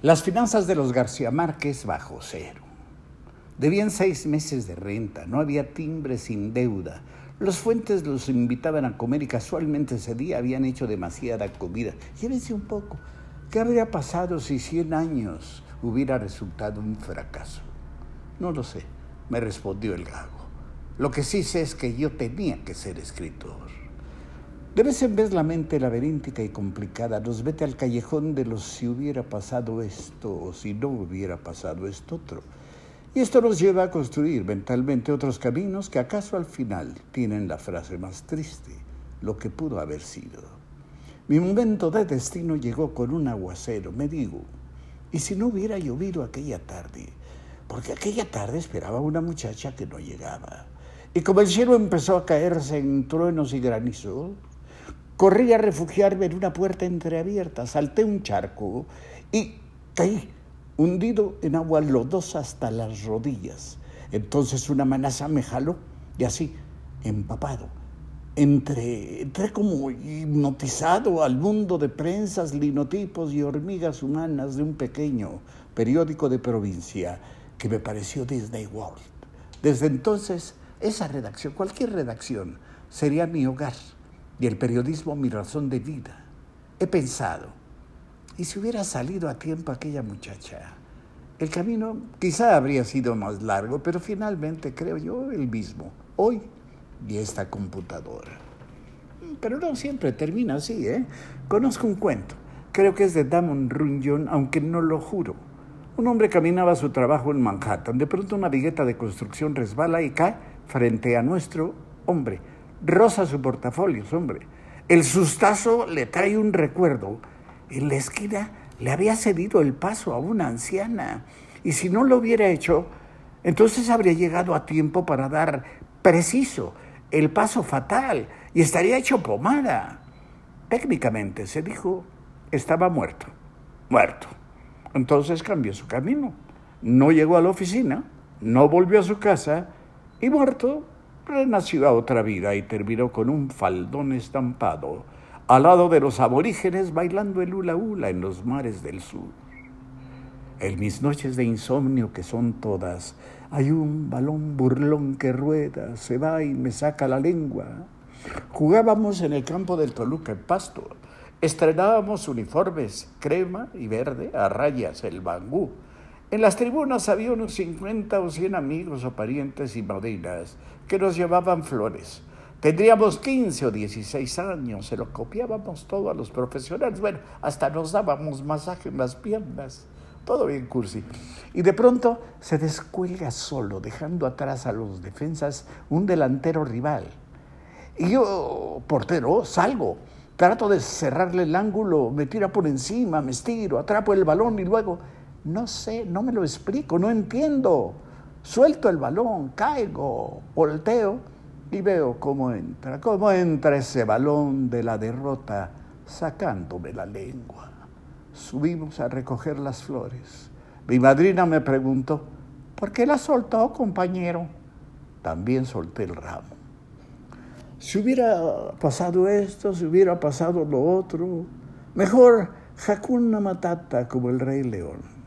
Las finanzas de los García Márquez bajo cero. Debían seis meses de renta, no había timbre sin deuda. Los fuentes los invitaban a comer y casualmente ese día habían hecho demasiada comida. Llévense un poco. ¿Qué habría pasado si 100 años hubiera resultado un fracaso? No lo sé, me respondió el gago. Lo que sí sé es que yo tenía que ser escritor. De vez en vez la mente laberíntica y complicada nos vete al callejón de los si hubiera pasado esto o si no hubiera pasado esto otro. Y esto nos lleva a construir mentalmente otros caminos que acaso al final tienen la frase más triste, lo que pudo haber sido. Mi momento de destino llegó con un aguacero, me digo, ¿y si no hubiera llovido aquella tarde? Porque aquella tarde esperaba una muchacha que no llegaba. Y como el cielo empezó a caerse en truenos y granizo, Corrí a refugiarme en una puerta entreabierta, salté un charco y caí, hundido en agua lodosa hasta las rodillas. Entonces una manaza me jaló y así, empapado, entré, entré como hipnotizado al mundo de prensas, linotipos y hormigas humanas de un pequeño periódico de provincia que me pareció Disney World. Desde entonces, esa redacción, cualquier redacción, sería mi hogar y el periodismo mi razón de vida. He pensado, ¿y si hubiera salido a tiempo aquella muchacha? El camino quizá habría sido más largo, pero finalmente creo yo el mismo, hoy y esta computadora. Pero no siempre termina así, ¿eh? Conozco un cuento, creo que es de Damon Runyon, aunque no lo juro. Un hombre caminaba a su trabajo en Manhattan, de pronto una vigueta de construcción resbala y cae frente a nuestro hombre rosa su portafolio, hombre. El sustazo le trae un recuerdo. En la esquina le había cedido el paso a una anciana. Y si no lo hubiera hecho, entonces habría llegado a tiempo para dar preciso el paso fatal y estaría hecho pomada. Técnicamente, se dijo, estaba muerto. Muerto. Entonces cambió su camino. No llegó a la oficina, no volvió a su casa y muerto renació a otra vida y terminó con un faldón estampado al lado de los aborígenes bailando el hula hula en los mares del sur. En mis noches de insomnio, que son todas, hay un balón burlón que rueda, se va y me saca la lengua. Jugábamos en el campo del Toluca en pasto. Estrenábamos uniformes crema y verde a rayas el bangú en las tribunas había unos 50 o 100 amigos o parientes y madrinas que nos llevaban flores. Tendríamos 15 o 16 años, se lo copiábamos todo a los profesionales. Bueno, hasta nos dábamos masaje en las piernas. Todo bien cursi. Y de pronto se descuelga solo, dejando atrás a los defensas un delantero rival. Y yo, portero, salgo. Trato de cerrarle el ángulo, me tira por encima, me estiro, atrapo el balón y luego no sé, no me lo explico, no entiendo. Suelto el balón, caigo, volteo y veo cómo entra, cómo entra ese balón de la derrota sacándome la lengua. Subimos a recoger las flores. Mi madrina me preguntó, ¿por qué la soltó, compañero? También solté el ramo. Si hubiera pasado esto, si hubiera pasado lo otro, mejor Hakuna Matata como el Rey León.